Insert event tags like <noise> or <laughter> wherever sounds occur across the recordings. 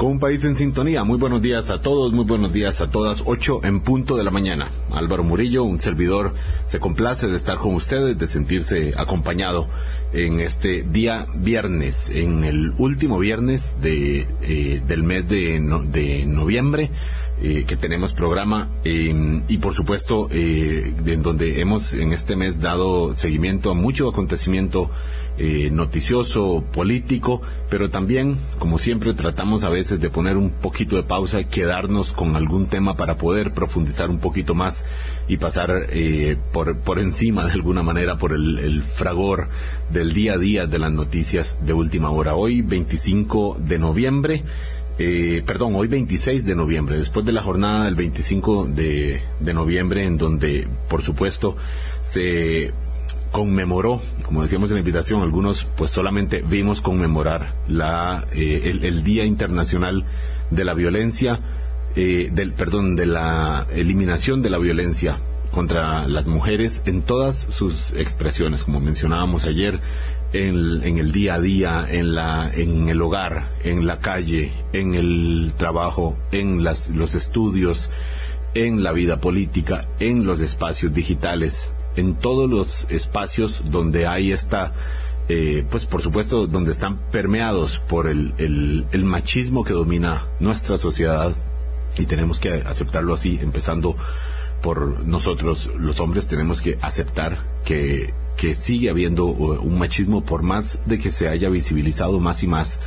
con un país en sintonía. Muy buenos días a todos, muy buenos días a todas. Ocho en punto de la mañana. Álvaro Murillo, un servidor, se complace de estar con ustedes, de sentirse acompañado en este día viernes, en el último viernes de, eh, del mes de, noviembre. Eh, que tenemos programa eh, y por supuesto eh, en donde hemos en este mes dado seguimiento a mucho acontecimiento eh, noticioso, político, pero también, como siempre, tratamos a veces de poner un poquito de pausa y quedarnos con algún tema para poder profundizar un poquito más y pasar eh, por, por encima de alguna manera por el, fragor del día a día de las noticias de última hora. Hoy, 25 de noviembre, eh, perdón, hoy 26 de noviembre, después de la jornada del 25 de, de noviembre, en donde, por supuesto, se conmemoró, como decíamos en la invitación, algunos pues solamente vimos conmemorar la, eh, el, el, Día Internacional de la Violencia, eh, del, perdón, de la eliminación de la violencia contra las mujeres en todas sus expresiones, como mencionábamos ayer, en, en, el día a día, en, la, en el hogar, en la calle, en el trabajo, en las, los estudios, en la vida política, en los espacios digitales, en todos los espacios donde hay esta, eh, pues por supuesto, donde están permeados por el, el, el, machismo que domina nuestra sociedad y tenemos que aceptarlo así, empezando por nosotros los hombres, tenemos que aceptar que, que sigue habiendo un machismo por más de que se haya visibilizado más y más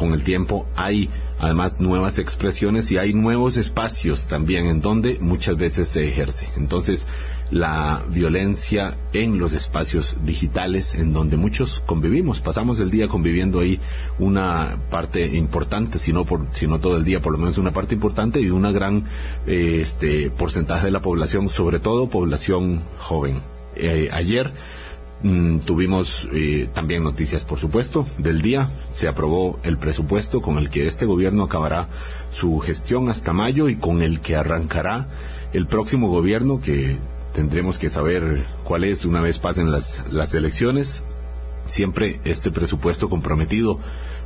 con el tiempo hay además nuevas expresiones y hay nuevos espacios también en donde muchas veces se ejerce. Entonces, la violencia en los espacios digitales en donde muchos convivimos, pasamos el día conviviendo ahí una parte importante, si no, por, si no todo el día, por lo menos una parte importante y una gran eh, este, porcentaje de la población, sobre todo población joven. Eh, ayer Mm, tuvimos eh, también noticias, por supuesto, del día. Se aprobó el presupuesto con el que este gobierno acabará su gestión hasta mayo y con el que arrancará el próximo gobierno que tendremos que saber cuál es una vez pasen las, las elecciones. Siempre este presupuesto comprometido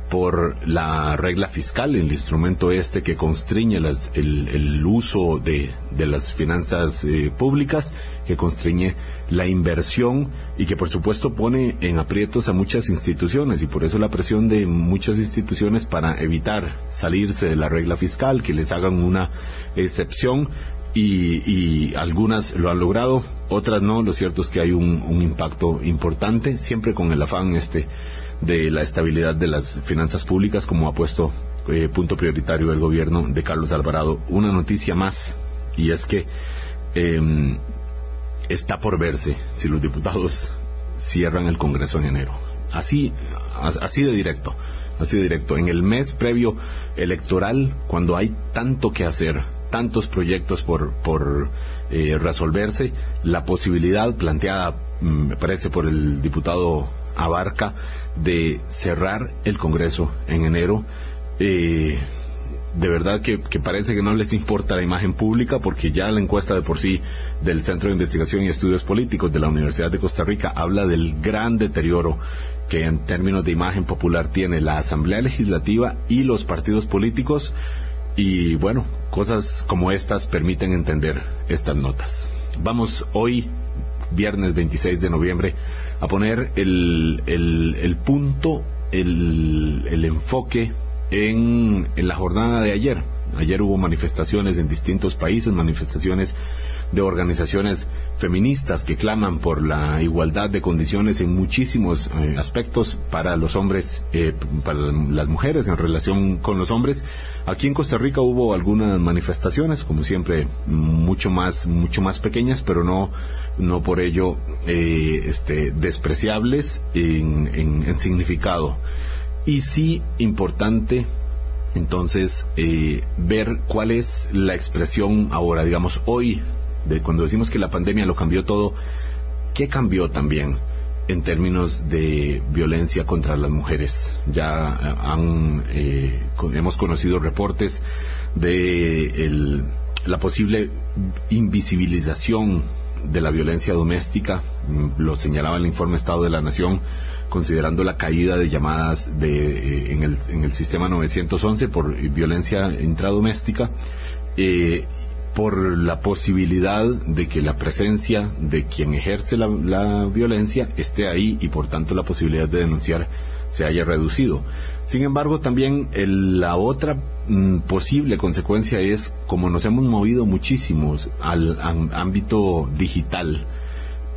por la regla fiscal, el instrumento este que constriñe las, el, uso de, de las finanzas eh, públicas, que constriñe la inversión y que por supuesto pone en aprietos a muchas instituciones y por eso la presión de muchas instituciones para evitar salirse de la regla fiscal, que les hagan una excepción y, algunas lo han logrado, otras no. Lo cierto es que hay un, impacto importante, siempre con el afán este de la estabilidad de las finanzas públicas, como ha puesto eh, punto prioritario el gobierno de Carlos Alvarado. Una noticia más, y es que eh, está por verse si los diputados cierran el Congreso en enero. Así, así de directo, así de directo. En el mes previo electoral, cuando hay tanto que hacer, tantos proyectos por, por eh, resolverse, la posibilidad planteada, mm, me parece, por el diputado Abarca de cerrar el Congreso en enero, eh, de verdad que, que, parece que no les importa la imagen pública porque ya la encuesta de por sí del Centro de Investigación y Estudios Políticos de la Universidad de Costa Rica habla del gran deterioro que en términos de imagen popular tiene la Asamblea Legislativa y los partidos políticos y bueno, cosas como estas permiten entender estas notas. Vamos hoy, viernes 26 de noviembre, a poner el, el, el punto, el, el enfoque en, la jornada de ayer. Ayer hubo manifestaciones en distintos países, manifestaciones de organizaciones feministas que claman por la igualdad de condiciones en muchísimos eh, aspectos para los hombres, eh, para las mujeres en relación con los hombres. Aquí en Costa Rica hubo algunas manifestaciones, como siempre, mucho más, mucho más pequeñas, pero no, no por ello eh, este, despreciables en, en significado y sí importante entonces eh, ver cuál es la expresión ahora, digamos, hoy, de cuando decimos que la pandemia lo cambió todo, ¿qué cambió también en términos de violencia contra las mujeres? Ya han, eh, hemos conocido reportes de la posible invisibilización de la violencia doméstica, mm, lo señalaba el informe Estado de la Nación, considerando la caída de llamadas de, eh, en, el, en, el, sistema 911 por violencia intradoméstica, eh, por la posibilidad de que la presencia de quien ejerce la, violencia esté ahí y por tanto la posibilidad de denunciar se haya reducido. Sin embargo, también la otra mm, posible consecuencia es, como nos hemos movido muchísimo al, al ámbito digital,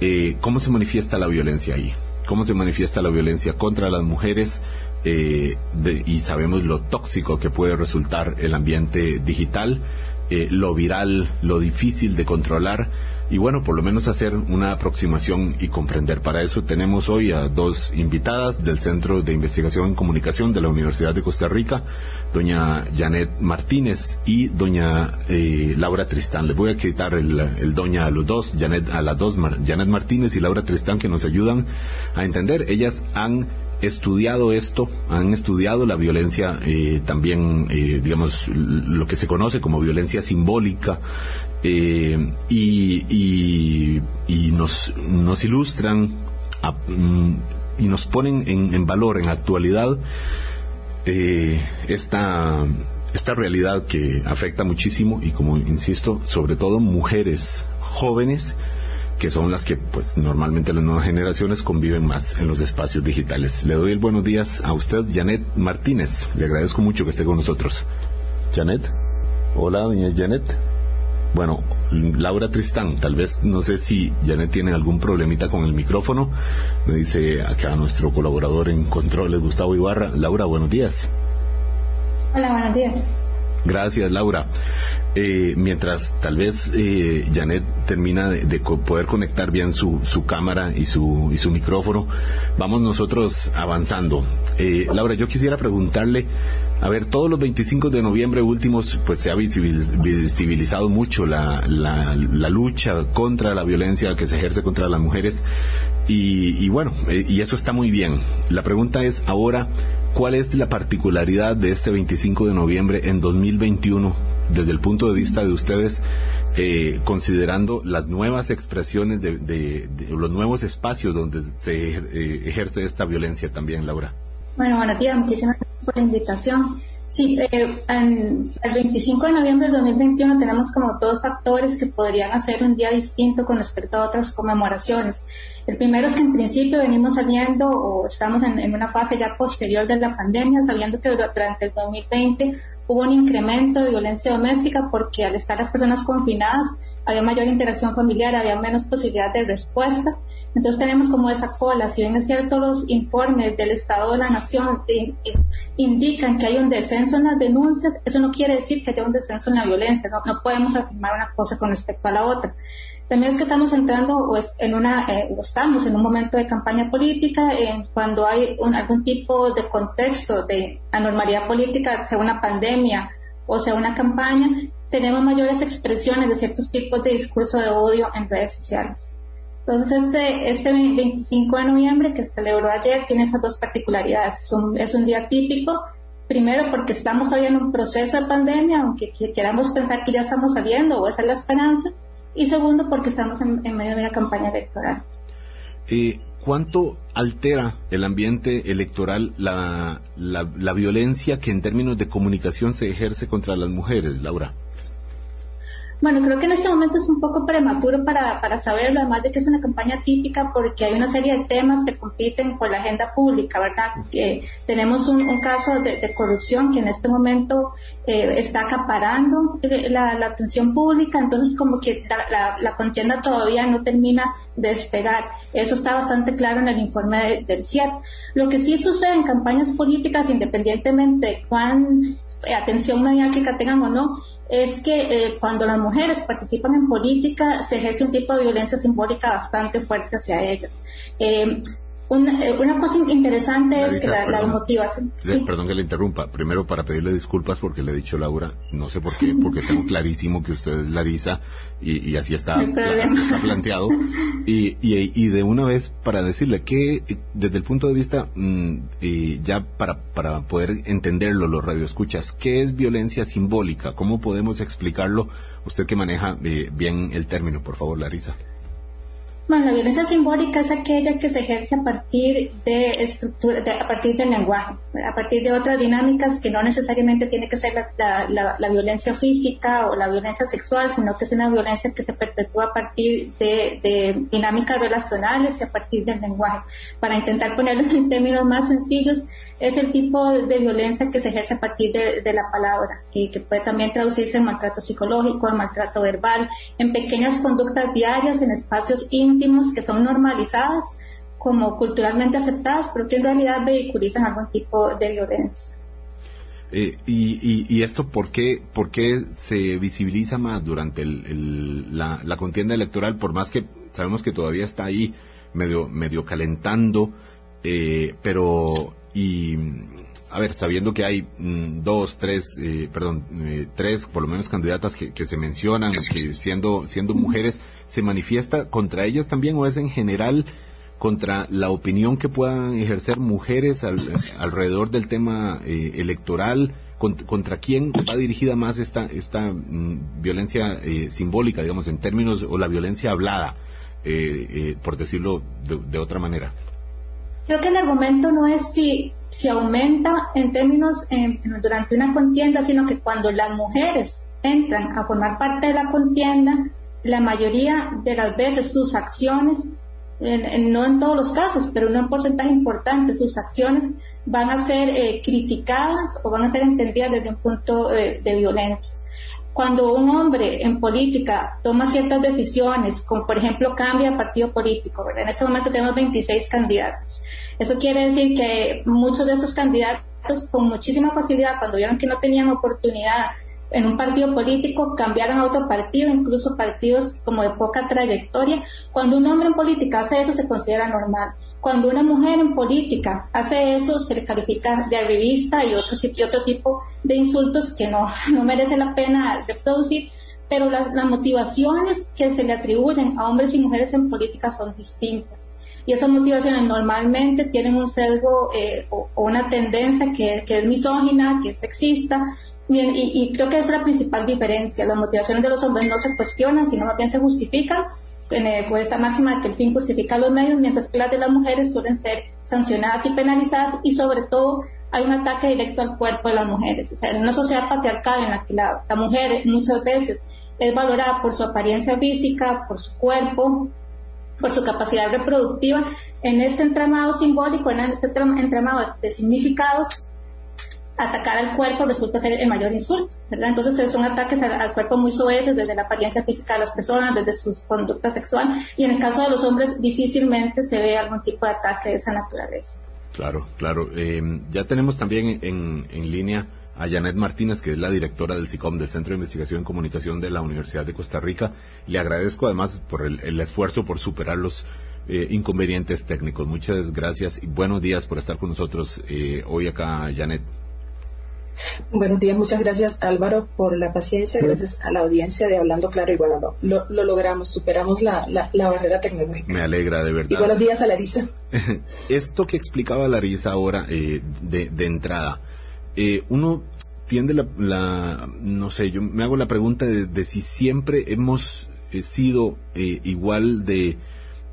eh, ¿cómo se manifiesta la violencia ahí? ¿Cómo se manifiesta la violencia contra las mujeres? Eh, de, y sabemos lo tóxico que puede resultar el ambiente digital, eh, lo viral, lo difícil de controlar y bueno, por lo menos hacer una aproximación y comprender. Para eso tenemos hoy a dos invitadas del Centro de Investigación en Comunicación de la Universidad de Costa Rica, doña Janet Martínez y doña eh, Laura Tristán. Les voy a quitar el, el, doña a los dos, Janet, a las dos, Janet Martínez y Laura Tristán, que nos ayudan a entender. Ellas han estudiado esto, han estudiado la violencia, eh, también, eh, digamos, lo que se conoce como violencia simbólica, eh, y, y, y, nos, nos ilustran mm, y nos ponen en, en, valor, en actualidad, esta, esta realidad que afecta muchísimo y, como insisto, sobre todo mujeres jóvenes que son las que pues normalmente las nuevas generaciones conviven más en los espacios digitales. Le doy el buenos días a usted, Janet Martínez. Le agradezco mucho que esté con nosotros. Janet. Hola, doña Janet. Bueno, Laura Tristán, tal vez no sé si Janet tiene algún problemita con el micrófono. Me dice acá nuestro colaborador en controles, Gustavo Ibarra. Laura, buenos días. Hola, buenos días. Gracias, Laura. Eh, mientras tal vez eh, Janet termina de, de, poder conectar bien su, su cámara y su, y su micrófono, vamos nosotros avanzando. Eh, Laura, yo quisiera preguntarle, a ver, todos los 25 de noviembre últimos, pues se ha visibilizado mucho la, lucha contra la violencia que se ejerce contra las mujeres y, y bueno, eh, y eso está muy bien. La pregunta es ahora, ¿cuál es la particularidad de este 25 de noviembre en 2021 desde el punto de vista de ustedes, eh, considerando las nuevas expresiones de, de, los nuevos espacios donde se eh, ejerce esta violencia también, Laura? Bueno, buenos días, muchísimas por la invitación. Sí, eh, en, el 25 de noviembre del 2021 tenemos como dos factores que podrían hacer un día distinto con respecto a otras conmemoraciones. El primero es que en principio venimos saliendo o estamos en, en una fase ya posterior de la pandemia, sabiendo que durante el 2020 hubo un incremento de violencia doméstica porque al estar las personas confinadas había mayor interacción familiar, había menos posibilidad de respuesta. Entonces tenemos como esa cola. Si bien es cierto, los informes del Estado de la Nación indican que hay un descenso en las denuncias, eso no quiere decir que haya un descenso en la violencia. No, podemos afirmar una cosa con respecto a la otra. También es que estamos entrando pues, en una, eh, estamos en un momento de campaña política, eh, cuando hay un, algún tipo de contexto de anormalidad política, sea una pandemia o sea una campaña, tenemos mayores expresiones de ciertos tipos de discurso de odio en redes sociales. Entonces, este, este 25 de noviembre que se celebró ayer tiene esas dos particularidades. Es un, día típico, primero porque estamos todavía en un proceso de pandemia, aunque queramos pensar que ya estamos saliendo o esa es la esperanza, y segundo porque estamos en, medio de una campaña electoral. Eh, ¿Cuánto altera el ambiente electoral la, la, violencia que en términos de comunicación se ejerce contra las mujeres, Laura? Bueno, creo que en este momento es un poco prematuro para, para saberlo, además de que es una campaña típica porque hay una serie de temas que compiten por la agenda pública, ¿verdad? Que tenemos un, caso de, corrupción que en este momento eh, está acaparando la, la, atención pública, entonces como que la, la, la, contienda todavía no termina de despegar. Eso está bastante claro en el informe de, del CIAT. Lo que sí sucede en campañas políticas, independientemente de cuán eh, atención mediática tengan o no, es que eh, cuando las mujeres participan en política se ejerce un tipo de violencia simbólica bastante fuerte hacia ellas. Eh, una, eh, una, cosa interesante es que la, perdón, la motivación. ¿sí? Perdón que le interrumpa. Primero, para pedirle disculpas porque le he dicho Laura, no sé por qué, <laughs> porque tengo clarísimo que usted es Larisa y, y así, está, así está planteado. <laughs> Y, y, y, de una vez, para decirle que, desde el punto de vista, mmm, y ya para, para poder entenderlo, los radioescuchas, ¿qué es violencia simbólica? ¿Cómo podemos explicarlo? Usted que maneja eh, bien el término, por favor, Larisa. Bueno, la violencia simbólica es aquella que se ejerce a partir de estructura, a partir del lenguaje, a partir de otras dinámicas que no necesariamente tiene que ser la, violencia física o la violencia sexual, sino que es una violencia que se perpetúa a partir de, dinámicas relacionales y a partir del lenguaje. Para intentar ponerlo en términos más sencillos, es el tipo de violencia que se ejerce a partir de, la palabra y que puede también traducirse en maltrato psicológico, en maltrato verbal, en pequeñas conductas diarias, en espacios íntimos que son normalizadas como culturalmente aceptadas, pero que en realidad vehiculizan algún tipo de violencia. Eh, y, esto por qué, por qué se visibiliza más durante la, la, contienda electoral, por más que sabemos que todavía está ahí medio, medio calentando, eh, pero y a ver, sabiendo que hay mm, dos, tres, eh, perdón, eh, tres, por lo menos candidatas que, se mencionan, que siendo, siendo mujeres, ¿se manifiesta contra ellas también o es en general contra la opinión que puedan ejercer mujeres alrededor del tema eh, electoral? Contra, quién va dirigida más esta, esta mm, violencia simbólica, digamos, en términos, o la violencia hablada, por decirlo de otra manera? Creo que el argumento no es si, si aumenta en términos durante una contienda, sino que cuando las mujeres entran a formar parte de la contienda, la mayoría de las veces sus acciones, no en todos los casos, pero en un porcentaje importante, sus acciones van a ser eh, criticadas o van a ser entendidas desde un punto eh, de violencia cuando un hombre en política toma ciertas decisiones, como por ejemplo cambia partido político, en este momento tenemos 26 candidatos. Eso quiere decir que muchos de esos candidatos con muchísima facilidad, cuando vieron que no tenían oportunidad en un partido político, cambiaron a otro partido, incluso partidos como de poca trayectoria. Cuando un hombre en política hace eso, se considera normal. Cuando una mujer en política hace eso, se le califica de arribista y otro, y otro tipo de insultos que no, <laughs> no merece la pena reproducir, pero las, motivaciones que se le atribuyen a hombres y mujeres en política son distintas. Y esas motivaciones normalmente tienen un sesgo eh, o, una tendencia que, es misógina, que es sexista, y, y, creo que es la principal diferencia. Las motivaciones de los hombres no se cuestionan, sino más bien se justifican con esta máxima que el fin justifica los medios, mientras que las de las mujeres suelen ser sancionadas y penalizadas y sobre todo hay un ataque directo al cuerpo de las mujeres. O sea, en una sociedad patriarcal en la que la, mujer muchas veces es valorada por su apariencia física, por su cuerpo, por su capacidad reproductiva, en este entramado simbólico, en este entramado de significados, atacar al cuerpo resulta ser el mayor insulto, ¿verdad? Entonces son ataques al, cuerpo muy soeces desde la apariencia física de las personas, desde su conducta sexual, y en el caso de los hombres difícilmente se ve algún tipo de ataque de esa naturaleza. Claro, claro. Eh, ya tenemos también en, en línea a Janet Martínez, que es la directora del SICOM, del Centro de Investigación y Comunicación de la Universidad de Costa Rica. Le agradezco además por el, esfuerzo por superar los eh, inconvenientes técnicos. Muchas gracias y buenos días por estar con nosotros eh, hoy acá, Janet. Buenos días, muchas gracias Álvaro por la paciencia, gracias a la audiencia de Hablando Claro y bueno, lo, logramos, superamos la, barrera tecnológica. Me alegra, de verdad. Y buenos días a Larisa. <laughs> Esto que explicaba Larisa ahora eh, de, entrada, eh, uno tiende la, no sé, yo me hago la pregunta de, si siempre hemos eh, sido igual de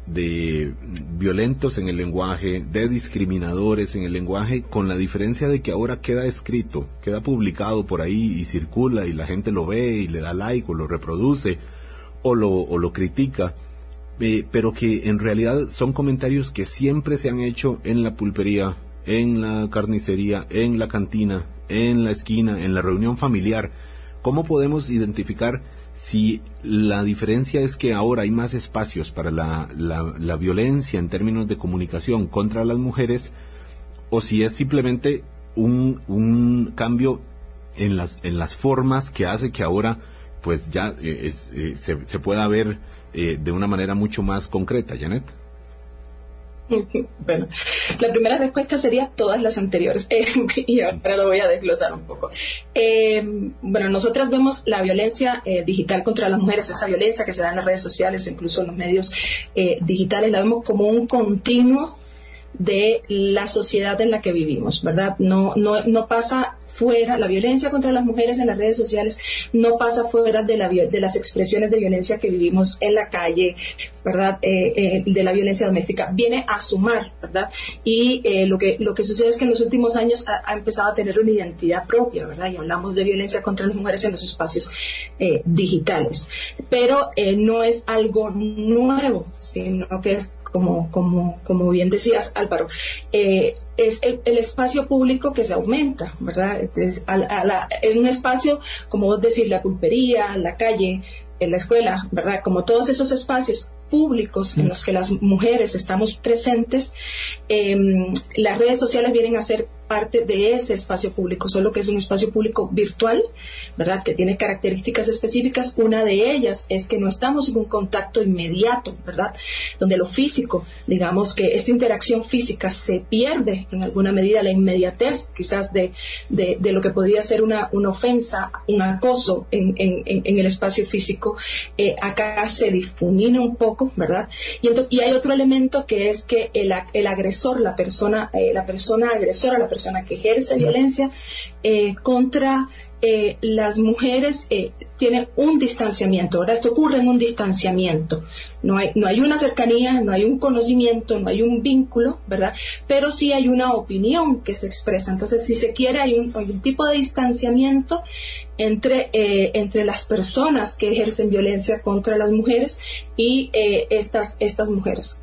de violentos en el lenguaje, de discriminadores en el lenguaje, con la diferencia de que ahora queda escrito, queda publicado por ahí y circula y la gente lo ve y le da like o lo reproduce o lo, o lo critica, eh, pero que en realidad son comentarios que siempre se han hecho en la pulpería, en la carnicería, en la cantina, en la esquina, en la reunión familiar. ¿Cómo podemos identificar si la diferencia es que ahora hay más espacios para la, la, violencia en términos de comunicación contra las mujeres o si es simplemente un, un cambio en las, en las formas que hace que ahora pues ya eh, eh, se, se, pueda ver eh, de una manera mucho más concreta, Janet. <laughs> Bueno, la primera respuesta sería todas las anteriores, <laughs> eh, y ahora lo voy a desglosar un poco. Eh, bueno, nosotras vemos la violencia eh, digital contra las mujeres, esa violencia que se da en las redes sociales, incluso en los medios digitales, la vemos como un continuo de la sociedad en la que vivimos, ¿verdad? No, no, no pasa fuera, la violencia contra las mujeres en las redes sociales no pasa fuera de, la, de las expresiones de violencia que vivimos en la calle, ¿verdad? Eh, eh, de la violencia doméstica. Viene a sumar, ¿verdad? Y eh, lo, que, lo que sucede es que en los últimos años ha, empezado a tener una identidad propia, ¿verdad? Y hablamos de violencia contra las mujeres en los espacios digitales. Pero no es algo nuevo, sino que es como, como, como bien decías, Álvaro, eh, es el, espacio público que se aumenta, ¿verdad? Es, un espacio, como vos decís, la pulpería, la calle, en la escuela, ¿verdad? Como todos esos espacios públicos en mm. los que las mujeres estamos presentes, em, las redes sociales vienen a ser parte de ese espacio público, solo que es un espacio público virtual, ¿verdad? Que tiene características específicas. Una de ellas es que no estamos en un contacto inmediato, ¿verdad? Donde lo físico, digamos que esta interacción física se pierde en alguna medida la inmediatez, quizás de, de, lo que podría ser una, una ofensa, un acoso en, en, el espacio físico. Eh, acá se difumina un poco, ¿verdad? Y, y hay otro elemento que es que el, el agresor, la persona, eh, la persona agresora, la persona que ejerce violencia eh, contra eh, las mujeres eh, tienen un distanciamiento. Ahora esto ocurre en un distanciamiento. No hay, no hay una cercanía, no hay un conocimiento, no hay un vínculo, ¿verdad? Pero sí hay una opinión que se expresa. Entonces, si se quiere, hay un, tipo de distanciamiento entre, entre las personas que ejercen violencia contra las mujeres y estas, estas mujeres.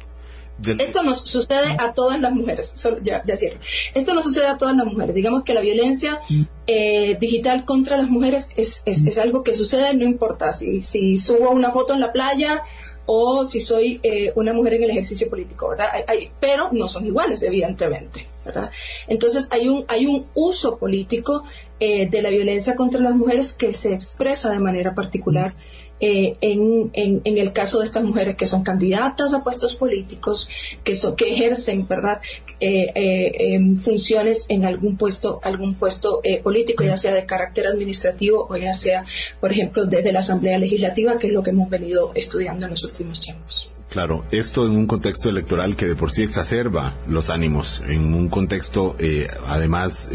Esto nos sucede a todas las mujeres, ya, cierro. Esto no sucede a todas las mujeres. Digamos que la violencia eh, digital contra las mujeres es, es, algo que sucede, no importa si, si subo una foto en la playa o si soy eh, una mujer en el ejercicio político, ¿verdad? pero no son iguales, evidentemente, ¿verdad? Entonces hay un, hay un uso político eh, de la violencia contra las mujeres que se expresa de manera particular eh, en, en, el caso de estas mujeres que son candidatas a puestos políticos, que, que ejercen, ¿verdad?, eh, eh, funciones en algún puesto, algún puesto político, ya sea de carácter administrativo o ya sea, por ejemplo, desde la Asamblea Legislativa, que es lo que hemos venido estudiando en los últimos tiempos. Claro, esto en un contexto electoral que de por sí exacerba los ánimos, en un contexto además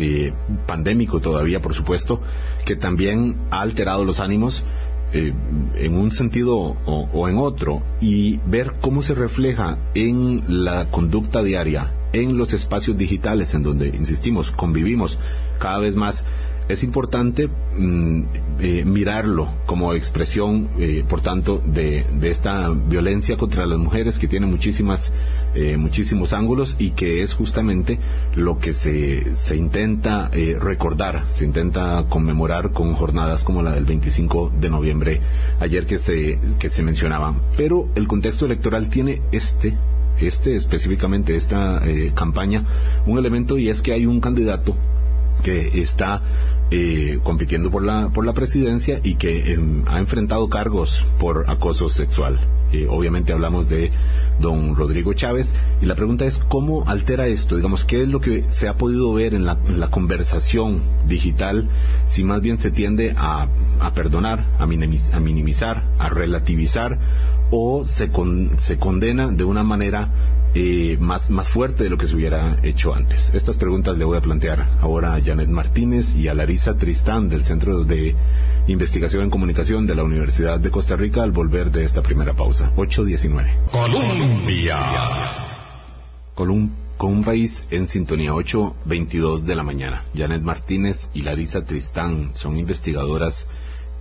pandémico todavía, por supuesto, que también ha alterado los ánimos eh, en un sentido o, en otro y ver cómo se refleja en la conducta diaria, en los espacios digitales en donde, insistimos, convivimos cada vez más es importante mm, eh, mirarlo como expresión, eh, por tanto, de, esta violencia contra las mujeres que tiene muchísimas, eh, muchísimos ángulos y que es justamente lo que se, se intenta recordar, se intenta conmemorar con jornadas como la del 25 de noviembre, ayer que se, que se mencionaba. Pero el contexto electoral tiene este este específicamente esta campaña un elemento y es que hay un candidato que está eh, compitiendo por la, por la presidencia y que em, ha enfrentado cargos por acoso sexual. Eh, obviamente hablamos de don Rodrigo Chávez y la pregunta es cómo altera esto, digamos, qué es lo que se ha podido ver en la, conversación digital, si más bien se tiende a, a perdonar, a, a minimizar, a relativizar o se, se condena de una manera eh, más, más fuerte de lo que se hubiera hecho antes. Estas preguntas le voy a plantear ahora a Janet Martínez y a Larisa Tristán del Centro de Investigación en Comunicación de la Universidad de Costa Rica al volver de esta primera pausa. 8.19. Colombia. Con un, con un país en sintonía 8.22 de la mañana. Janet Martínez y Larisa Tristán son investigadoras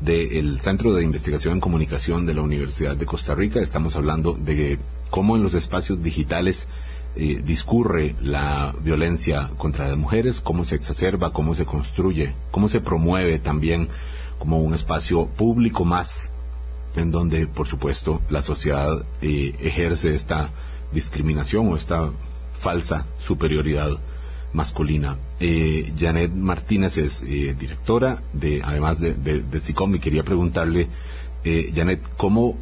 del Centro de Investigación en Comunicación de la Universidad de Costa Rica. Estamos hablando de cómo en los espacios digitales eh, discurre la violencia contra las mujeres, cómo se exacerba, cómo se construye, cómo se promueve también como un espacio público más en donde, por supuesto, la sociedad eh, ejerce esta discriminación o esta falsa superioridad masculina. Eh, Janet Martínez es eh, directora de, además de, de, SICOM, y quería preguntarle, eh, Janet, ¿cómo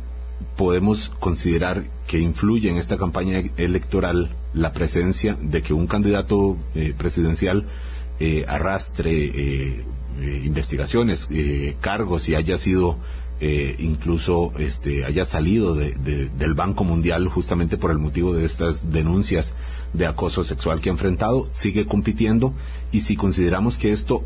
podemos considerar que influye en esta campaña electoral la presencia de que un candidato eh, presidencial arrastre investigaciones, cargos y haya sido eh, incluso este, haya salido del Banco Mundial justamente por el motivo de estas denuncias de acoso sexual que ha enfrentado, sigue compitiendo. Y si consideramos que esto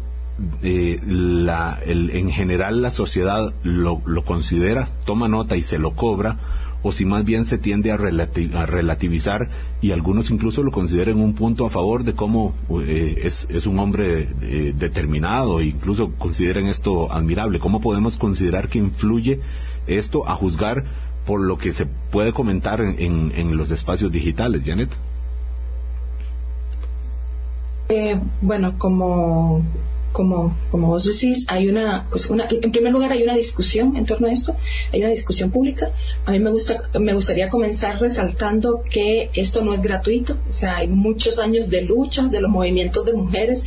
eh, la, en general la sociedad lo considera, toma nota y se lo cobra, o si más bien se tiende a, relativizar y algunos incluso lo consideran un punto a favor de cómo eh, es, un hombre eh, determinado incluso consideran esto admirable. ¿Cómo podemos considerar que influye esto a juzgar por lo que se puede comentar en, en los espacios digitales, Janet? Eh, bueno, como como, como vos decís, hay una, pues una, en primer lugar hay una discusión en torno a esto, hay una discusión pública. A mí me gusta, me gustaría comenzar resaltando que esto no es gratuito, o sea, hay muchos años de lucha de los movimientos de mujeres,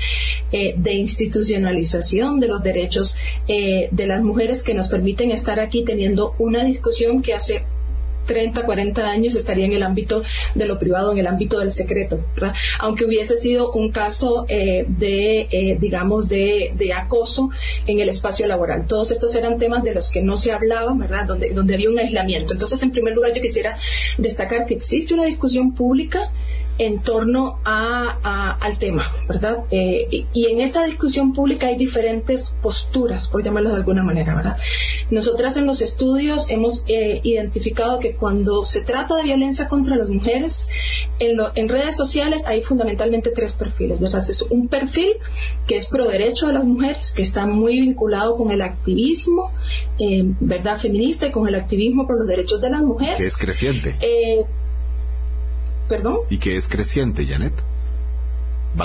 eh, de institucionalización de los derechos eh, de las mujeres que nos permiten estar aquí teniendo una discusión que hace 30, 40 años estaría en el ámbito de lo privado, en el ámbito del secreto, ¿verdad? Aunque hubiese sido un caso eh, de, eh, digamos, de, acoso en el espacio laboral. Todos estos eran temas de los que no se hablaba, ¿verdad? Donde, donde había un aislamiento. Entonces, en primer lugar, yo quisiera destacar que existe una discusión pública en torno a, al tema, ¿verdad? Eh, y, en esta discusión pública hay diferentes posturas, por llamarlas de alguna manera, ¿verdad? Nosotras en los estudios hemos eh, identificado que cuando se trata de violencia contra las mujeres, en, en, redes sociales hay fundamentalmente tres perfiles, ¿verdad? Es un perfil que es pro derecho de las mujeres, que está muy vinculado con el activismo, eh, ¿verdad? Feminista y con el activismo por los derechos de las mujeres. Que es creciente. Y que es creciente, Janet.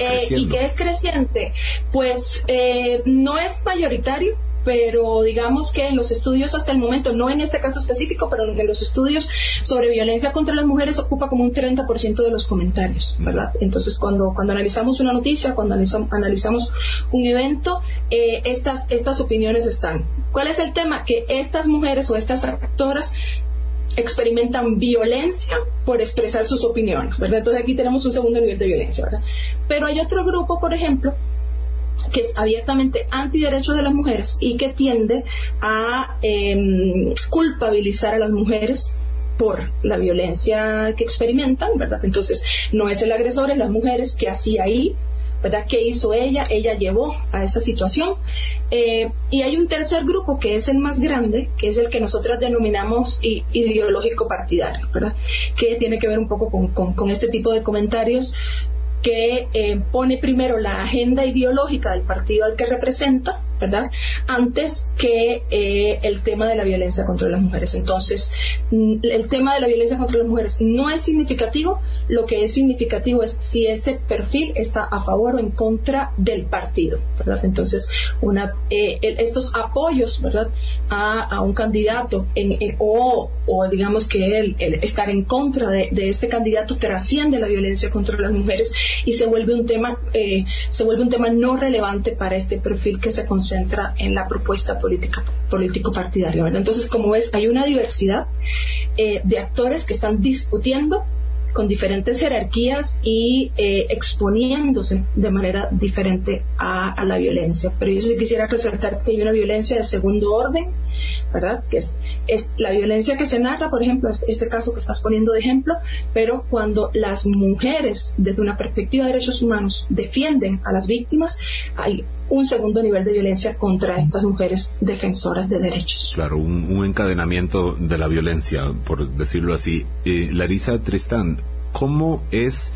Eh, y que es creciente, pues eh, no es mayoritario, pero digamos que en los estudios hasta el momento, no en este caso específico, pero en los estudios sobre violencia contra las mujeres ocupa como un 30% de los comentarios, ¿verdad? Entonces, cuando, cuando analizamos una noticia, cuando analizamos, un evento, eh, estas, estas opiniones están. ¿Cuál es el tema? Que estas mujeres o estas actoras experimentan violencia por expresar sus opiniones, ¿verdad? Entonces aquí tenemos un segundo nivel de violencia, ¿verdad? Pero hay otro grupo, por ejemplo, que es abiertamente antiderechos de las mujeres y que tiende a em, culpabilizar a las mujeres por la violencia que experimentan, ¿verdad? Entonces, no es el agresor, es las mujeres que así ahí ¿verdad? ¿Qué hizo ella? Ella llevó a esa situación. Eh, y hay un tercer grupo que es el más grande, que es el que nosotras denominamos ideológico partidario, ¿verdad? Que tiene que ver un poco con este tipo de comentarios que eh, pone primero la agenda ideológica del partido al que representa, ¿verdad? Antes que eh, el tema de la violencia contra las mujeres. Entonces, mm, el tema de la violencia contra las mujeres no es significativo, lo que es significativo es si ese perfil está a favor o en contra del partido, ¿verdad? Entonces, eh, estos apoyos, ¿verdad? A, un candidato o, digamos que el, estar en contra de, este candidato trasciende la violencia contra las mujeres y se vuelve un tema, eh, se vuelve un tema no relevante para este perfil que se concentra en la propuesta política, político partidaria. Entonces, como ves, hay una diversidad eh, de actores que están discutiendo con diferentes jerarquías y eh, exponiéndose de manera diferente a, la violencia. Pero yo sí quisiera resaltar que hay una violencia de segundo orden, ¿verdad? Que es, es la violencia que se narra, por ejemplo, este, caso que estás poniendo de ejemplo, pero cuando las mujeres, desde una perspectiva de derechos humanos, defienden a las víctimas, hay un segundo nivel de violencia contra estas mujeres defensoras de derechos. Claro, un, encadenamiento de la violencia, por decirlo así. Eh, Larisa Tristán, ¿cómo es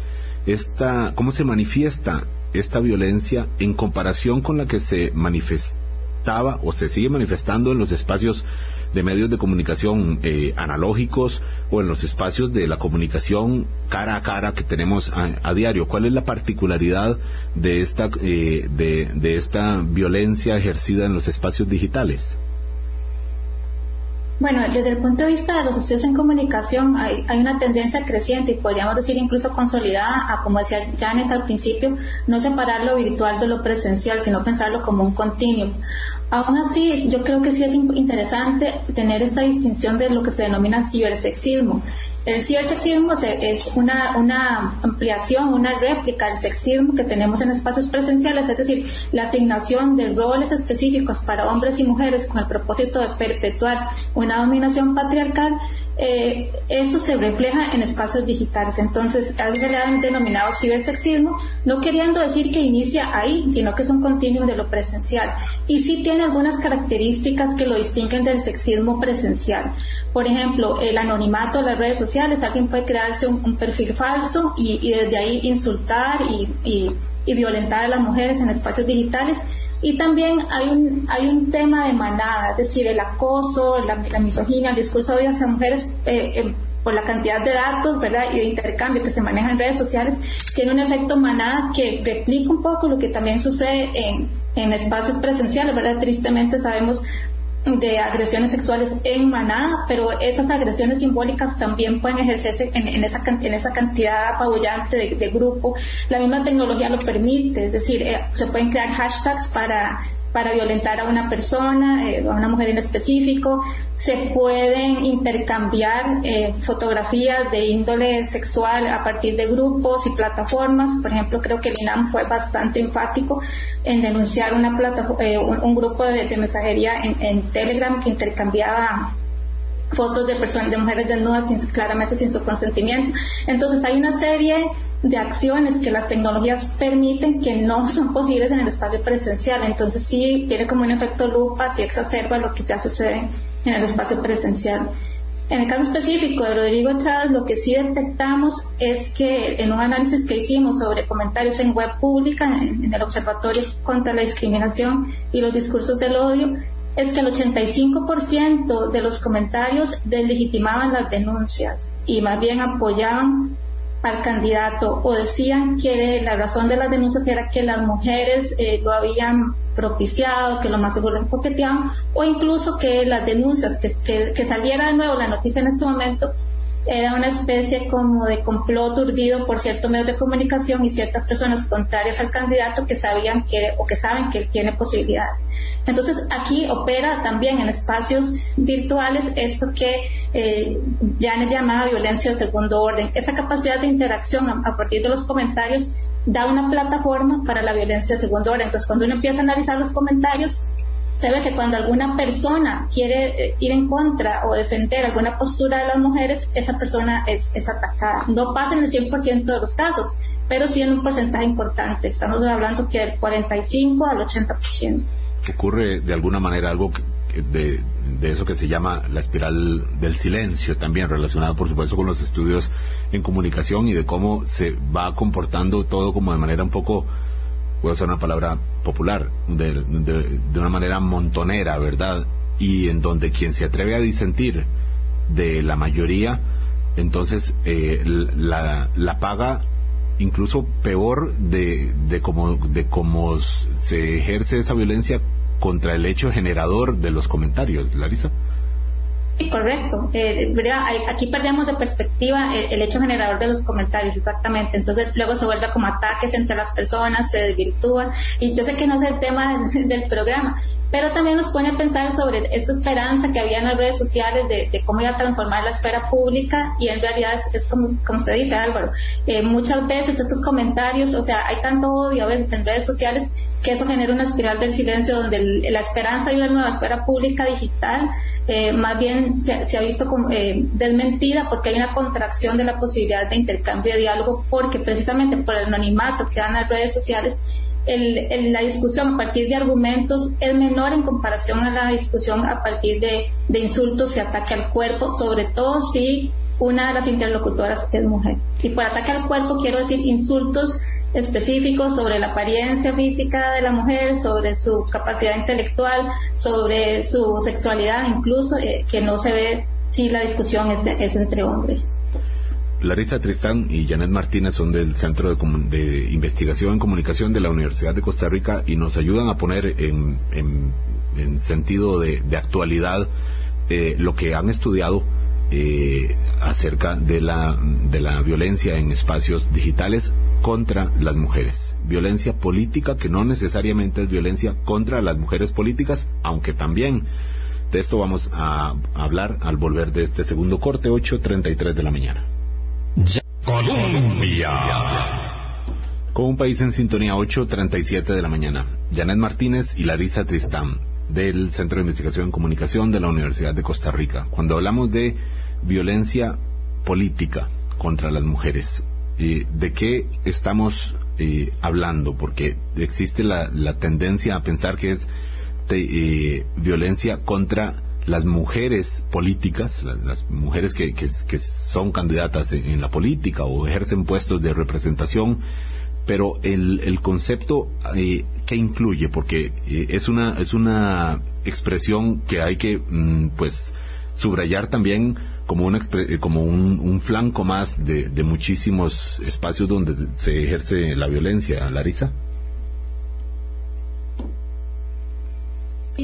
esta, cómo se manifiesta esta violencia en comparación con la que se manifestaba o se sigue manifestando en los espacios de medios de comunicación eh, analógicos o en los espacios de la comunicación cara a cara que tenemos a, diario. ¿Cuál es la particularidad de esta, eh, de, esta violencia ejercida en los espacios digitales? Bueno, desde el punto de vista de los estudios en comunicación hay, hay, una tendencia creciente y podríamos decir incluso consolidada a, como decía Janet al principio, no separar lo virtual de lo presencial, sino pensarlo como un continuum Aún así, yo creo que sí es interesante tener esta distinción de lo que se denomina cibersexismo. El cibersexismo es una, una ampliación, una réplica del sexismo que tenemos en espacios presenciales, es decir, la asignación de roles específicos para hombres y mujeres con el propósito de perpetuar una dominación patriarcal eh, eso se refleja en espacios digitales. Entonces, a se le han denominado cibersexismo, no queriendo decir que inicia ahí, sino que es un continuum de lo presencial. Y sí tiene algunas características que lo distinguen del sexismo presencial. Por ejemplo, el anonimato de las redes sociales. Alguien puede crearse un, perfil falso y, desde ahí insultar y violentar a las mujeres en espacios digitales y también hay un, hay un tema de manada, es decir, el acoso, la, misoginia, el discurso de hacia mujeres eh, eh, por la cantidad de datos ¿verdad? y de intercambio que se maneja en redes sociales, tiene un efecto manada que replica un poco lo que también sucede en, en espacios presenciales. ¿verdad? Tristemente sabemos de agresiones sexuales en manada, pero esas agresiones simbólicas también pueden ejercerse en, esa, en esa cantidad apabullante de, grupo. La misma tecnología lo permite, es decir, eh, se pueden crear hashtags para para violentar a una persona, eh, a una mujer en específico. Se pueden intercambiar eh, fotografías de índole sexual a partir de grupos y plataformas. Por ejemplo, creo que el INAM fue bastante enfático en denunciar una eh, un, grupo de, mensajería en, Telegram que intercambiaba fotos de personas, de mujeres desnudas claramente sin su consentimiento. Entonces hay una serie de acciones que las tecnologías permiten que no <laughs> son posibles en el espacio presencial. Entonces sí tiene como un efecto lupa, sí exacerba lo que ya sucede en el espacio presencial. En el caso específico de Rodrigo Chávez, lo que sí detectamos es que en un análisis que hicimos sobre comentarios en web pública, en, el Observatorio contra la Discriminación y los Discursos del Odio, es que el 85% de los comentarios deslegitimaban las denuncias y más bien apoyaban al candidato o decían que la razón de las denuncias era que las mujeres eh, lo habían propiciado, que lo más seguro lo coqueteaban o incluso que las denuncias, que, saliera de nuevo la noticia en este momento era una especie como de complot urdido por ciertos medios de comunicación y ciertas personas contrarias al candidato que sabían que o que saben que tiene posibilidades. Entonces aquí opera también en espacios virtuales esto que eh, ya es violencia de segundo orden. Esa capacidad de interacción a, partir de los comentarios da una plataforma para la violencia de segundo orden. Entonces cuando uno empieza a analizar los comentarios se ve que cuando alguna persona quiere eh, ir en contra o defender alguna postura de las mujeres, esa persona es, atacada. No pasa en el 100% de los casos, pero sí en un porcentaje importante. Estamos hablando que del 45 al 80%. Ocurre de alguna manera algo de, de, eso que se llama la espiral del silencio, también relacionado por supuesto con los estudios en comunicación y de cómo se va comportando todo como de manera un poco voy a usar una palabra popular, de, una manera montonera, ¿verdad? Y en donde quien se atreve a disentir de la mayoría, entonces eh, la, la paga incluso peor de, de cómo de cómo se ejerce esa violencia contra el hecho generador de los comentarios, Larisa. Correcto. Eh, aquí perdemos de perspectiva el, hecho generador de los comentarios, exactamente. Entonces luego se vuelve como ataques entre las personas, se desvirtúa. Y yo sé que no es el tema del, programa, pero también nos pone a pensar sobre esta esperanza que había en las redes sociales de, cómo iba a transformar la esfera pública y en realidad es, como, como usted dice Álvaro, eh, muchas veces estos comentarios, o sea, hay tanto odio a veces en redes sociales que eso genera una espiral del silencio donde la esperanza de una nueva esfera pública digital eh, más bien se, ha visto como, eh, desmentida porque hay una contracción de la posibilidad de intercambio de diálogo porque precisamente por el anonimato que dan las redes sociales el, la discusión a partir de argumentos es menor en comparación a la discusión a partir de, de insultos y ataque al cuerpo, sobre todo si una de las interlocutoras es mujer. Y por ataque al cuerpo quiero decir insultos específicos sobre la apariencia física de la mujer, sobre su capacidad intelectual, sobre su sexualidad, incluso eh, que no se ve si la discusión es, es entre hombres. Larissa Tristán y Janet Martínez son del Centro de, Investigación en Comunicación de la Universidad de Costa Rica y nos ayudan a poner en, en, sentido de, actualidad eh, lo que han estudiado eh, acerca de la, de la violencia en espacios digitales contra las mujeres. Violencia política que no necesariamente es violencia contra las mujeres políticas, aunque también de esto vamos a hablar al volver de este segundo corte, 8.33 de la mañana. Colombia. Con un país en sintonía 8.37 de la mañana. Janet Martínez y Larisa Tristán del Centro de Investigación en Comunicación de la Universidad de Costa Rica. Cuando hablamos de violencia política contra las mujeres, eh, ¿de qué estamos eh, hablando? Porque existe la, tendencia a pensar que es eh, violencia contra las mujeres políticas, las, mujeres que, son candidatas en, la política o ejercen puestos de representación, pero el, el concepto eh, que incluye, porque eh, es una es una expresión que hay que mm, pues subrayar también como una eh, como un, un flanco más de, de, muchísimos espacios donde se ejerce la violencia, Larisa.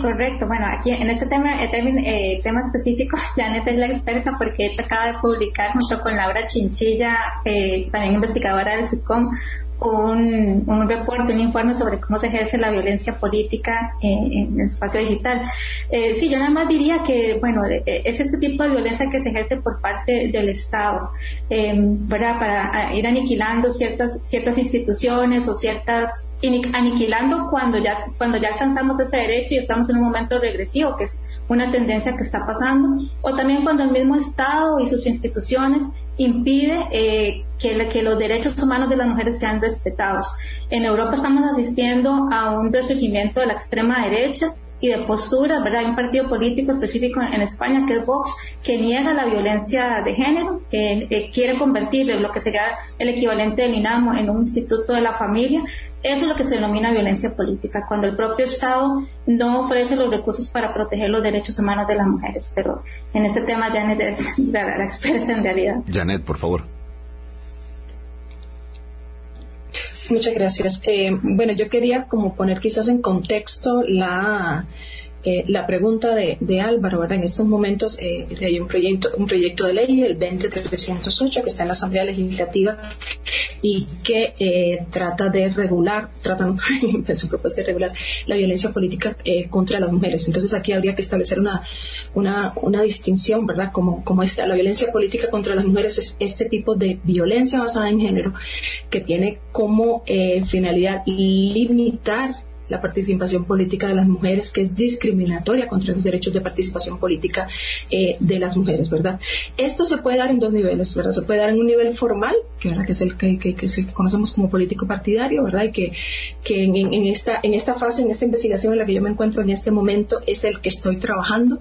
Correcto, bueno, aquí en este tema, eh, eh, tema específico, <laughs> Janet es la experta porque ella acaba de publicar junto con Laura Chinchilla, eh, también investigadora del SICOM, un, un reporte, un informe sobre cómo se ejerce la violencia política en, el espacio digital. Eh, sí, yo nada más diría que, bueno, es este tipo de violencia que se ejerce por parte del Estado, ¿verdad? Para ir aniquilando ciertas, ciertas instituciones o ciertas aniquilando cuando ya, cuando ya alcanzamos ese derecho y estamos en un momento regresivo, que es una tendencia que está pasando, o también cuando el mismo Estado y sus instituciones impide eh, que, que, los derechos humanos de las mujeres sean respetados. En Europa estamos asistiendo a un resurgimiento de la extrema derecha y de postura, ¿verdad? Hay un partido político específico en España que es Vox, que niega la violencia de género, que quiere convertir lo que sería el equivalente del INAMO en un instituto de la familia, eso es lo que se denomina violencia política, cuando el propio Estado no ofrece los recursos para proteger los derechos humanos de las mujeres. Pero en este tema Janet es <laughs> la, experta en realidad. Janet, por favor. Muchas gracias. Eh, bueno, yo quería como poner quizás en contexto la eh, la pregunta de, Álvaro, ¿verdad? En estos momentos eh, hay un proyecto, un proyecto de ley, el 20308, que está en la Asamblea Legislativa y que eh, trata de regular, trata <laughs> en su propuesta de regular la violencia política contra las mujeres. Entonces aquí habría que establecer una, una, una distinción, ¿verdad? Como, como esta, la violencia política contra las mujeres es este tipo de violencia basada en género que tiene como finalidad limitar la participación política de las mujeres, que es discriminatoria contra los derechos de participación política eh, de las mujeres, ¿verdad? Esto se puede dar en dos niveles, ¿verdad? Se puede dar en un nivel formal, que ahora que es el que, que, conocemos como político partidario, ¿verdad? Y que, que en, esta, en esta fase, en esta investigación en la que yo me encuentro en este momento, es el que estoy trabajando,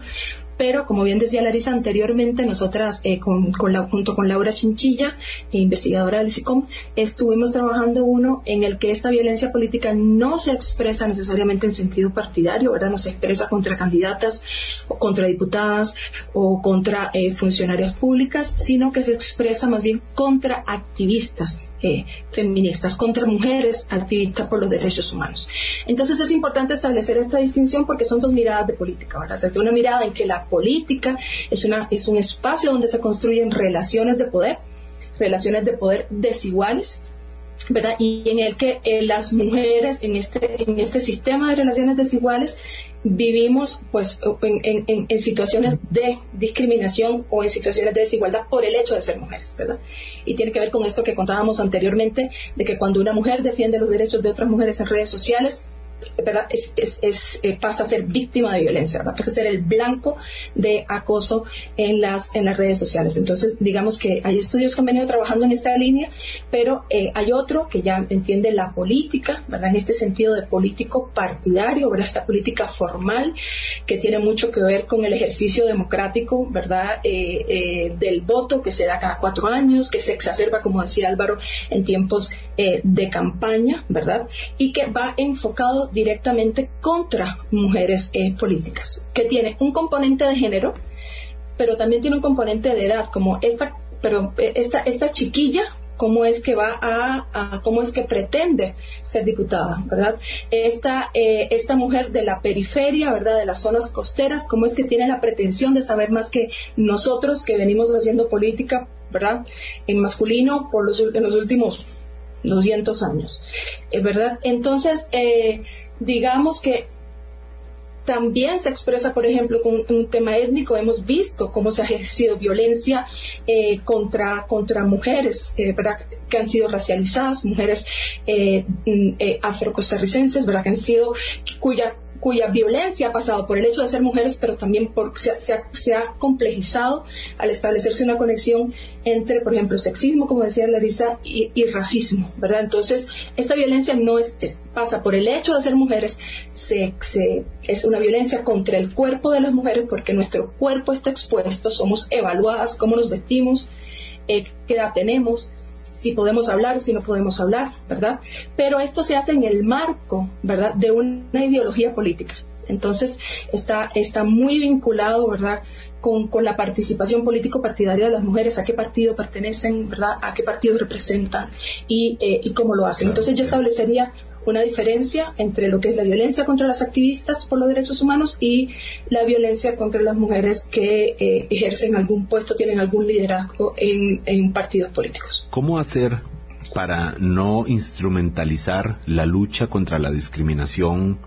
pero como bien decía Larisa anteriormente, nosotras eh, junto con Laura Chinchilla, investigadora del SICOM, estuvimos trabajando uno en el que esta violencia política no se expresa necesariamente en sentido partidario, ¿verdad? No se expresa contra candidatas o contra diputadas o contra eh, funcionarias públicas, sino que se expresa más bien contra activistas eh, feministas, contra mujeres activistas por los derechos humanos. Entonces es importante establecer esta distinción porque son dos miradas de política, ¿verdad? Desde una mirada en que la política es, una, es un espacio donde se construyen relaciones de poder, relaciones de poder desiguales, ¿verdad? Y en el que eh, las mujeres en este, en este sistema de relaciones desiguales vivimos pues en, en, situaciones de discriminación o en situaciones de desigualdad por el hecho de ser mujeres, ¿verdad? Y tiene que ver con esto que contábamos anteriormente, de que cuando una mujer defiende los derechos de otras mujeres en redes sociales, ¿verdad? Es, eh, pasa a ser víctima de violencia, pasa a ser el blanco de acoso en las, en las redes sociales. Entonces, digamos que hay estudios que han venido trabajando en esta línea, pero eh, hay otro que ya entiende la política, ¿verdad? en este sentido de político partidario, ¿verdad? esta política formal que tiene mucho que ver con el ejercicio democrático ¿verdad? Eh, del voto que se da cada cuatro años, que se exacerba, como decía Álvaro, en tiempos de campaña, ¿verdad? y que va enfocado directamente contra mujeres eh, políticas, que tiene un componente de género, pero también tiene un componente de edad, como esta, pero eh, esta, esta chiquilla cómo es que va a, cómo es que pretende ser diputada, ¿verdad? Esta, eh, esta mujer de la periferia, ¿verdad? De las zonas costeras, cómo es que tiene la pretensión de saber más que nosotros que venimos haciendo política, ¿verdad? En masculino por los, en los últimos 200 años, ¿verdad? Entonces, eh, digamos que también se expresa, por ejemplo, con un tema étnico. Hemos visto cómo se ha ejercido violencia eh, contra, contra mujeres eh, que han sido racializadas, mujeres eh, mm, eh afrocostarricenses, que han sido, cuya cuya violencia ha pasado por el hecho de ser mujeres, pero también porque se, ha, complejizado al establecerse una conexión entre, por ejemplo, sexismo, como decía Larisa, y, racismo, ¿verdad? Entonces, esta violencia no es, pasa por el hecho de ser mujeres, se, es una violencia contra el cuerpo de las mujeres porque nuestro cuerpo está expuesto, somos evaluadas, cómo nos vestimos, eh, qué edad tenemos, si podemos hablar, si no podemos hablar, ¿verdad? Pero esto se hace en el marco, ¿verdad?, de una ideología política. Entonces, está, está muy vinculado, ¿verdad?, con, la participación político-partidaria de las mujeres, a qué partido pertenecen, ¿verdad?, a qué partido representan y, eh, y cómo lo hacen. Entonces, yo establecería una diferencia entre lo que es la violencia contra las activistas por los derechos humanos y la violencia contra las mujeres que eh, ejercen algún puesto, tienen algún liderazgo en, partidos políticos. ¿Cómo hacer para no instrumentalizar la lucha contra la discriminación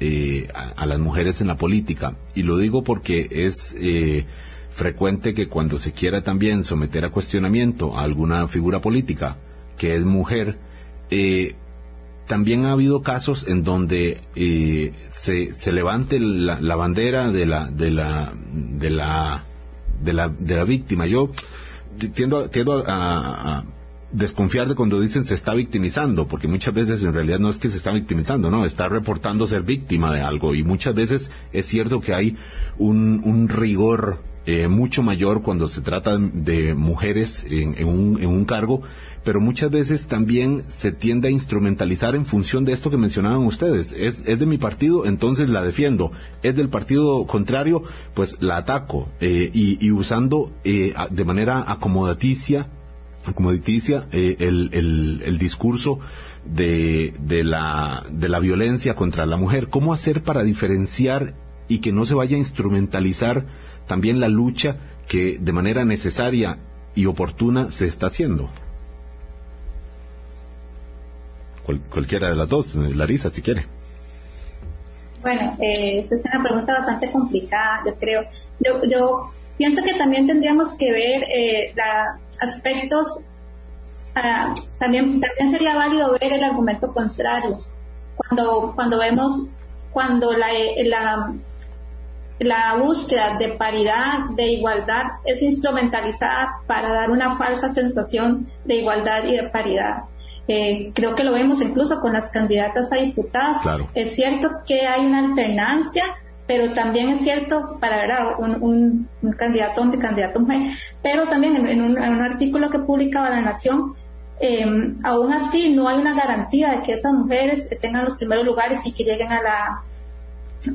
eh, a, las mujeres en la política? Y lo digo porque es... Eh, frecuente que cuando se quiera también someter a cuestionamiento a alguna figura política que es mujer, eh, también ha habido casos en donde eh, se, levante la, bandera de la de la de la de la, de la víctima. Yo tiendo, tiendo a, desconfiar de cuando dicen se está victimizando, porque muchas veces en realidad no es que se está victimizando, no, está reportando ser víctima de algo y muchas veces es cierto que hay un rigor eh, mucho mayor cuando se trata de mujeres en, un, en, un, cargo, pero muchas veces también se tiende a instrumentalizar en función de esto que mencionaban ustedes. Es, de mi partido, entonces la defiendo. Es del partido contrario, pues la ataco. Eh, y, usando eh, de manera acomodaticia, acomodaticia el, el, el, discurso de, de, la, de la violencia contra la mujer. ¿Cómo hacer para diferenciar y que no se vaya a instrumentalizar también la lucha que de manera necesaria y oportuna se está haciendo. cualquiera de las dos, Larisa, si quiere. Bueno, eh, es una pregunta bastante complicada, yo creo. Yo, yo pienso que también tendríamos que ver eh, aspectos, ah, también, también sería válido ver el argumento contrario. Cuando, cuando vemos, cuando la, la la búsqueda de paridad, de igualdad, es instrumentalizada para dar una falsa sensación de igualdad y de paridad. Eh, creo que lo vemos incluso con las candidatas a diputadas. Es cierto que hay una alternancia, pero también es cierto para ver un, un, candidato hombre, candidato mujer, pero también en, un, artículo que publicaba La Nación, em, aún así no hay una garantía de que esas mujeres tengan los primeros lugares y que lleguen a la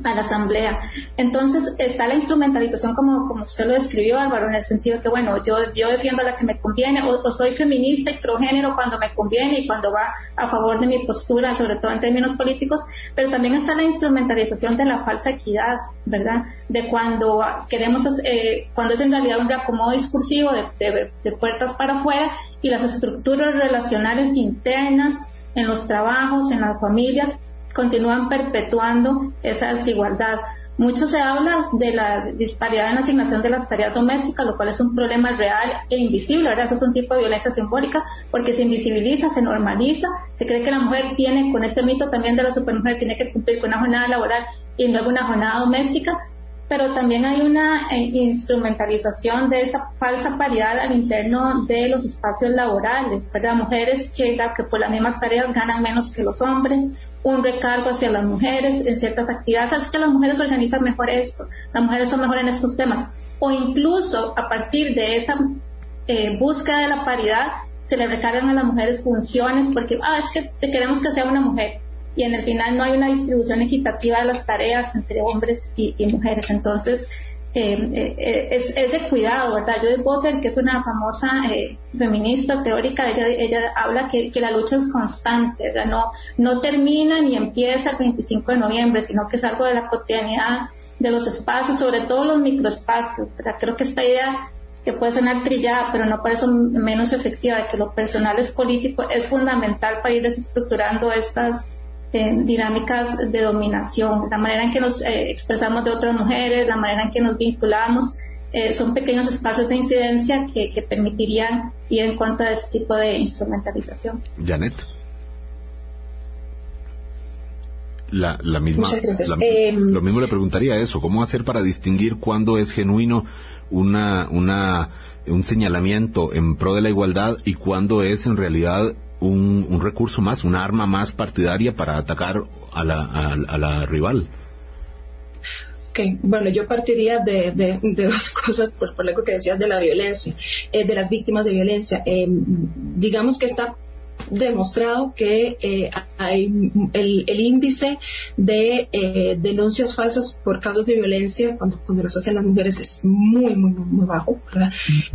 a la asamblea. Entonces está la instrumentalización como, como usted lo describió, Álvaro, en el sentido que, bueno, yo, yo defiendo la que me conviene, o, soy feminista y progénero cuando me conviene y cuando va a favor de mi postura, sobre todo en términos políticos, pero también está la instrumentalización de la falsa equidad, ¿verdad? De cuando queremos, eh, cuando es en realidad un reacomodo discursivo de, de puertas para afuera y las estructuras relacionales internas en los trabajos, en las familias, continúan perpetuando esa desigualdad. Mucho se habla de la disparidad en la asignación de las tareas domésticas, lo cual es un problema real e invisible, ¿verdad? Eso es un tipo de violencia simbólica porque se invisibiliza, se normaliza, se cree que la mujer tiene, con este mito también de la supermujer, tiene que cumplir con una jornada laboral y luego una jornada doméstica, pero también hay una eh, instrumentalización de esa falsa paridad al interno de los espacios laborales, ¿verdad? Mujeres que, que por las mismas tareas ganan menos que los hombres, un recargo hacia las mujeres en ciertas actividades. Sabes que las mujeres organizan mejor esto, las mujeres son mejor en estos temas. O incluso a partir de esa eh, búsqueda de la paridad, se le recargan a las mujeres funciones porque, ah, es que te queremos que sea una mujer. Y en el final no hay una distribución equitativa de las tareas entre hombres y, mujeres. Entonces, eh, es, de cuidado, ¿verdad? Judith Butler, que es una famosa feminista teórica, ella, habla que, la lucha es constante, ¿verdad? No, no termina ni empieza el 25 de noviembre, sino que es algo de la cotidianidad de los espacios, sobre todo los microespacios, ¿verdad? Creo que esta idea que puede sonar trillada, pero no por eso menos efectiva, de que lo personal es político, es fundamental para ir desestructurando estas eh, dinámicas de dominación, la manera en que nos eh, expresamos de otras mujeres, la manera en que nos vinculamos, eh, son pequeños espacios de incidencia que, permitirían ir en contra de este tipo de instrumentalización. Janet. La, la misma, lo mismo le preguntaría eso, ¿cómo hacer para distinguir cuándo es genuino una, una, un señalamiento en pro de la igualdad y cuándo es en realidad un, recurso más, un arma más partidaria para atacar a la, rival. Okay. Bueno, yo partiría de, <laughs> dos cosas, por, lo que decías de la violencia, eh, de las víctimas de violencia. Eh, digamos que está demostrado que eh, hay el, índice de eh, denuncias falsas por casos de violencia cuando, cuando las hacen las mujeres es muy, muy, muy bajo.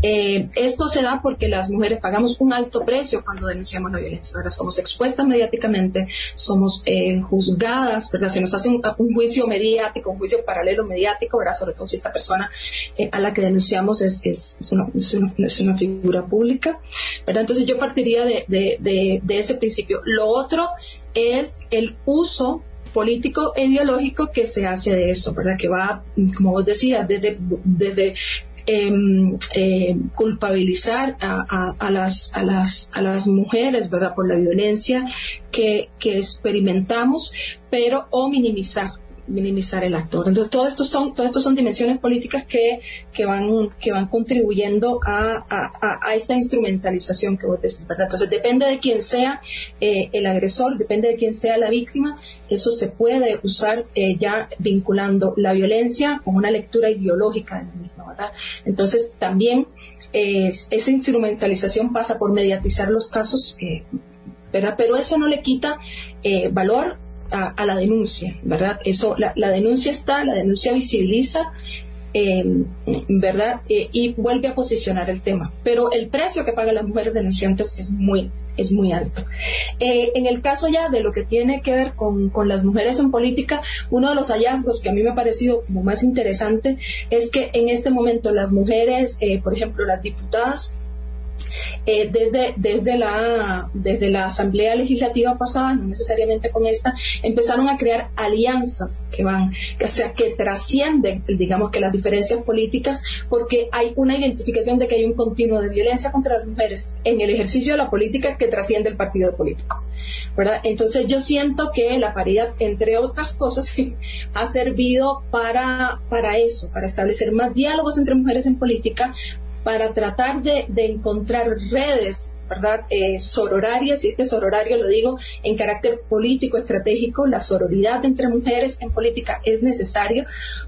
Eh, esto se da porque las mujeres pagamos un alto precio cuando denunciamos la violencia. ¿verdad? Somos expuestas mediáticamente, somos juzgadas, ¿verdad? se nos hace un, juicio mediático, un juicio paralelo mediático, ¿verdad? sobre todo si esta persona a la que denunciamos es, es, es, una, es, una, figura pública. ¿verdad? Entonces yo partiría de de, ese principio. Lo otro es el uso político e ideológico que se hace de eso, ¿verdad? Que va, como vos decías, desde, desde eh, culpabilizar a, las, a, las, a las mujeres, ¿verdad? Por la violencia que, que experimentamos, pero o minimizar minimizar el actor. Entonces, todo esto son, todo esto son dimensiones políticas que, que van, que van contribuyendo a, a, esta instrumentalización que vos decís, ¿verdad? Entonces, depende de quién sea eh, el agresor, depende de quién sea la víctima, eso se puede usar eh, ya vinculando la violencia con una lectura ideológica de la misma, ¿verdad? Entonces, también eh, esa instrumentalización pasa por mediatizar los casos, ¿verdad? Pero eso no le quita valor a, la denuncia, ¿verdad? Eso, la, denuncia está, la denuncia visibiliza, eh, ¿verdad? Eh, y vuelve a posicionar el tema. Pero el precio que pagan las mujeres denunciantes es muy, es muy alto. Eh, en el caso ya de lo que tiene que ver con, con, las mujeres en política, uno de los hallazgos que a mí me ha parecido como más interesante es que en este momento las mujeres, por ejemplo, las diputadas, eh, desde, desde, la, desde la Asamblea Legislativa pasada, no necesariamente con esta, empezaron a crear alianzas que van, o sea, que trascienden, digamos que las diferencias políticas, porque hay una identificación de que hay un continuo de violencia contra las mujeres en el ejercicio de la política que trasciende el partido político. ¿verdad? Entonces yo siento que la paridad, entre otras cosas, <laughs> ha servido para, para eso, para establecer más diálogos entre mujeres en política, para tratar de, encontrar redes ¿verdad? Eh, sororarias, y este sororario lo digo en carácter político, estratégico, la sororidad entre mujeres en política es necesario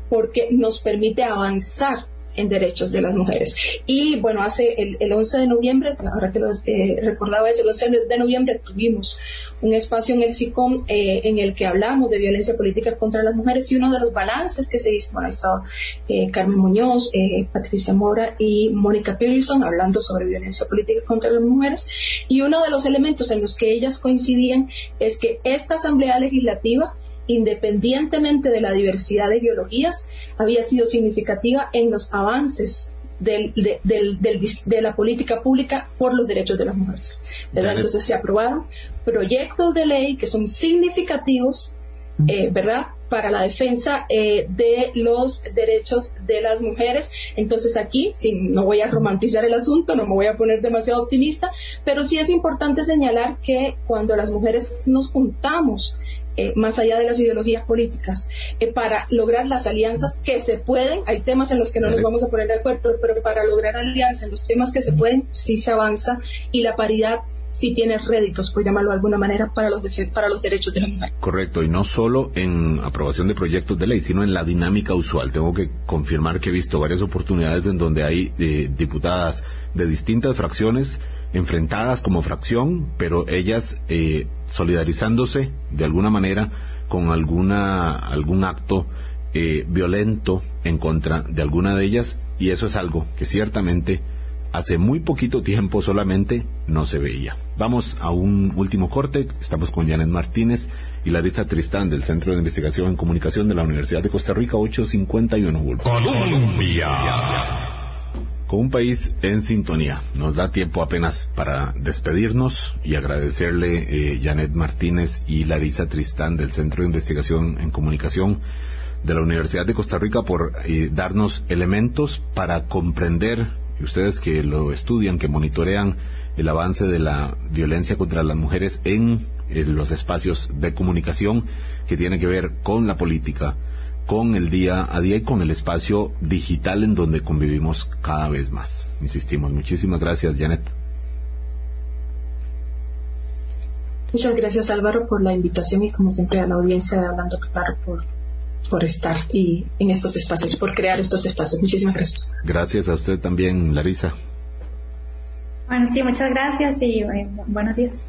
porque nos permite avanzar en derechos de las mujeres. Y bueno, hace el, el 11 de noviembre, ahora que lo eh, recordaba eso, el 11 de noviembre tuvimos un espacio en el SICOM eh, en el que hablamos de violencia política contra las mujeres y uno de los balances que se hizo, bueno, estaba eh, Carmen Muñoz, Patricia Mora y Mónica Pearson hablando sobre violencia política contra las mujeres y uno de los elementos en los que ellas coincidían es que esta Asamblea Legislativa independientemente de la diversidad de ideologías, había sido significativa en los avances de, la política pública por los derechos de las mujeres. Entonces se aprobaron proyectos de ley que son significativos, eh, ¿verdad? para la defensa eh, de los derechos de las mujeres. Entonces aquí, sí, no voy a romantizar el asunto, no me voy a poner demasiado optimista, pero sí es importante señalar que cuando las mujeres nos juntamos eh, más allá de las ideologías políticas, eh, para lograr las alianzas que se pueden, hay temas en los que no nos vamos a poner de acuerdo, pero para lograr alianzas en los temas que se pueden, sí se avanza y la paridad sí tiene réditos, por llamarlo de alguna manera, para los, para los derechos de la mujer. Correcto, y no solo en aprobación de proyectos de ley, sino en la dinámica usual. Tengo que confirmar que he visto varias oportunidades en donde hay eh, diputadas de distintas fracciones enfrentadas como fracción, pero ellas eh, solidarizándose de alguna manera con alguna algún acto eh, violento en contra de alguna de ellas y eso es algo que ciertamente hace muy poquito tiempo solamente no se veía. Vamos a un último corte. Estamos con Janet Martínez y Larissa Tristán del Centro de Investigación en Comunicación de la Universidad de Costa Rica 851 Colombia. Con un país en sintonía. Nos da tiempo apenas para despedirnos y agradecerle eh, Janet Martínez y Larissa Tristán del Centro de Investigación en Comunicación de la Universidad de Costa Rica por eh, darnos elementos para comprender, y ustedes que lo estudian, que monitorean el avance de la violencia contra las mujeres en, los espacios de comunicación que tiene que ver con la política, con el día a día y con el espacio digital en donde convivimos cada vez más. Insistimos. Muchísimas gracias, Janet. Muchas gracias Álvaro por la invitación y como siempre a la audiencia de Hablando Claro por por estar y en estos espacios, por crear estos espacios. Muchísimas gracias. Gracias a usted también, Larisa. Bueno, sí, muchas gracias y eh, buenos días.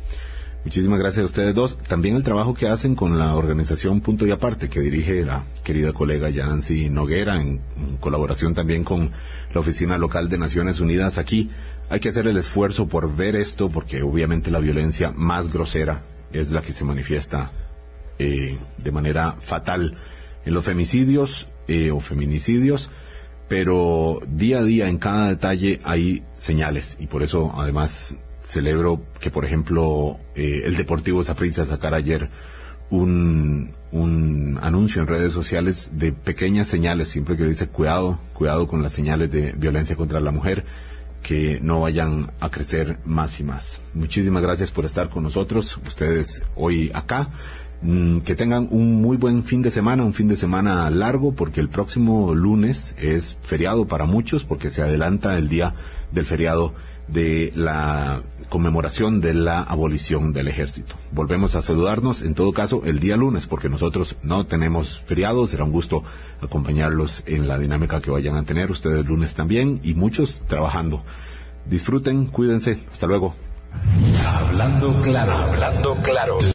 Muchísimas gracias a ustedes dos. También el trabajo que hacen con la organización Punto y Aparte, que dirige la querida colega Yancy Noguera, en, colaboración también con la Oficina Local de Naciones Unidas aquí. Hay que hacer el esfuerzo por ver esto, porque obviamente la violencia más grosera es la que se manifiesta eh, de manera fatal en los femicidios eh, o feminicidios, pero día a día en cada detalle hay señales y por eso además celebro que por ejemplo eh, el Deportivo Saprissa sacara ayer un, un anuncio en redes sociales de pequeñas señales, siempre que dice cuidado, cuidado con las señales de violencia contra la mujer, que no vayan a crecer más y más. Muchísimas gracias por estar con nosotros, ustedes hoy acá. Mm, que tengan un muy buen fin de semana, un fin de semana largo, porque el próximo lunes es feriado para muchos, porque se adelanta el día del feriado de la conmemoración de la abolición del ejército. Volvemos a saludarnos, en todo caso, el día lunes, porque nosotros no tenemos feriado, será un gusto acompañarlos en la dinámica que vayan a tener, ustedes lunes también, y muchos trabajando. Disfruten, cuídense, hasta luego. Hablando claro, hablando claro.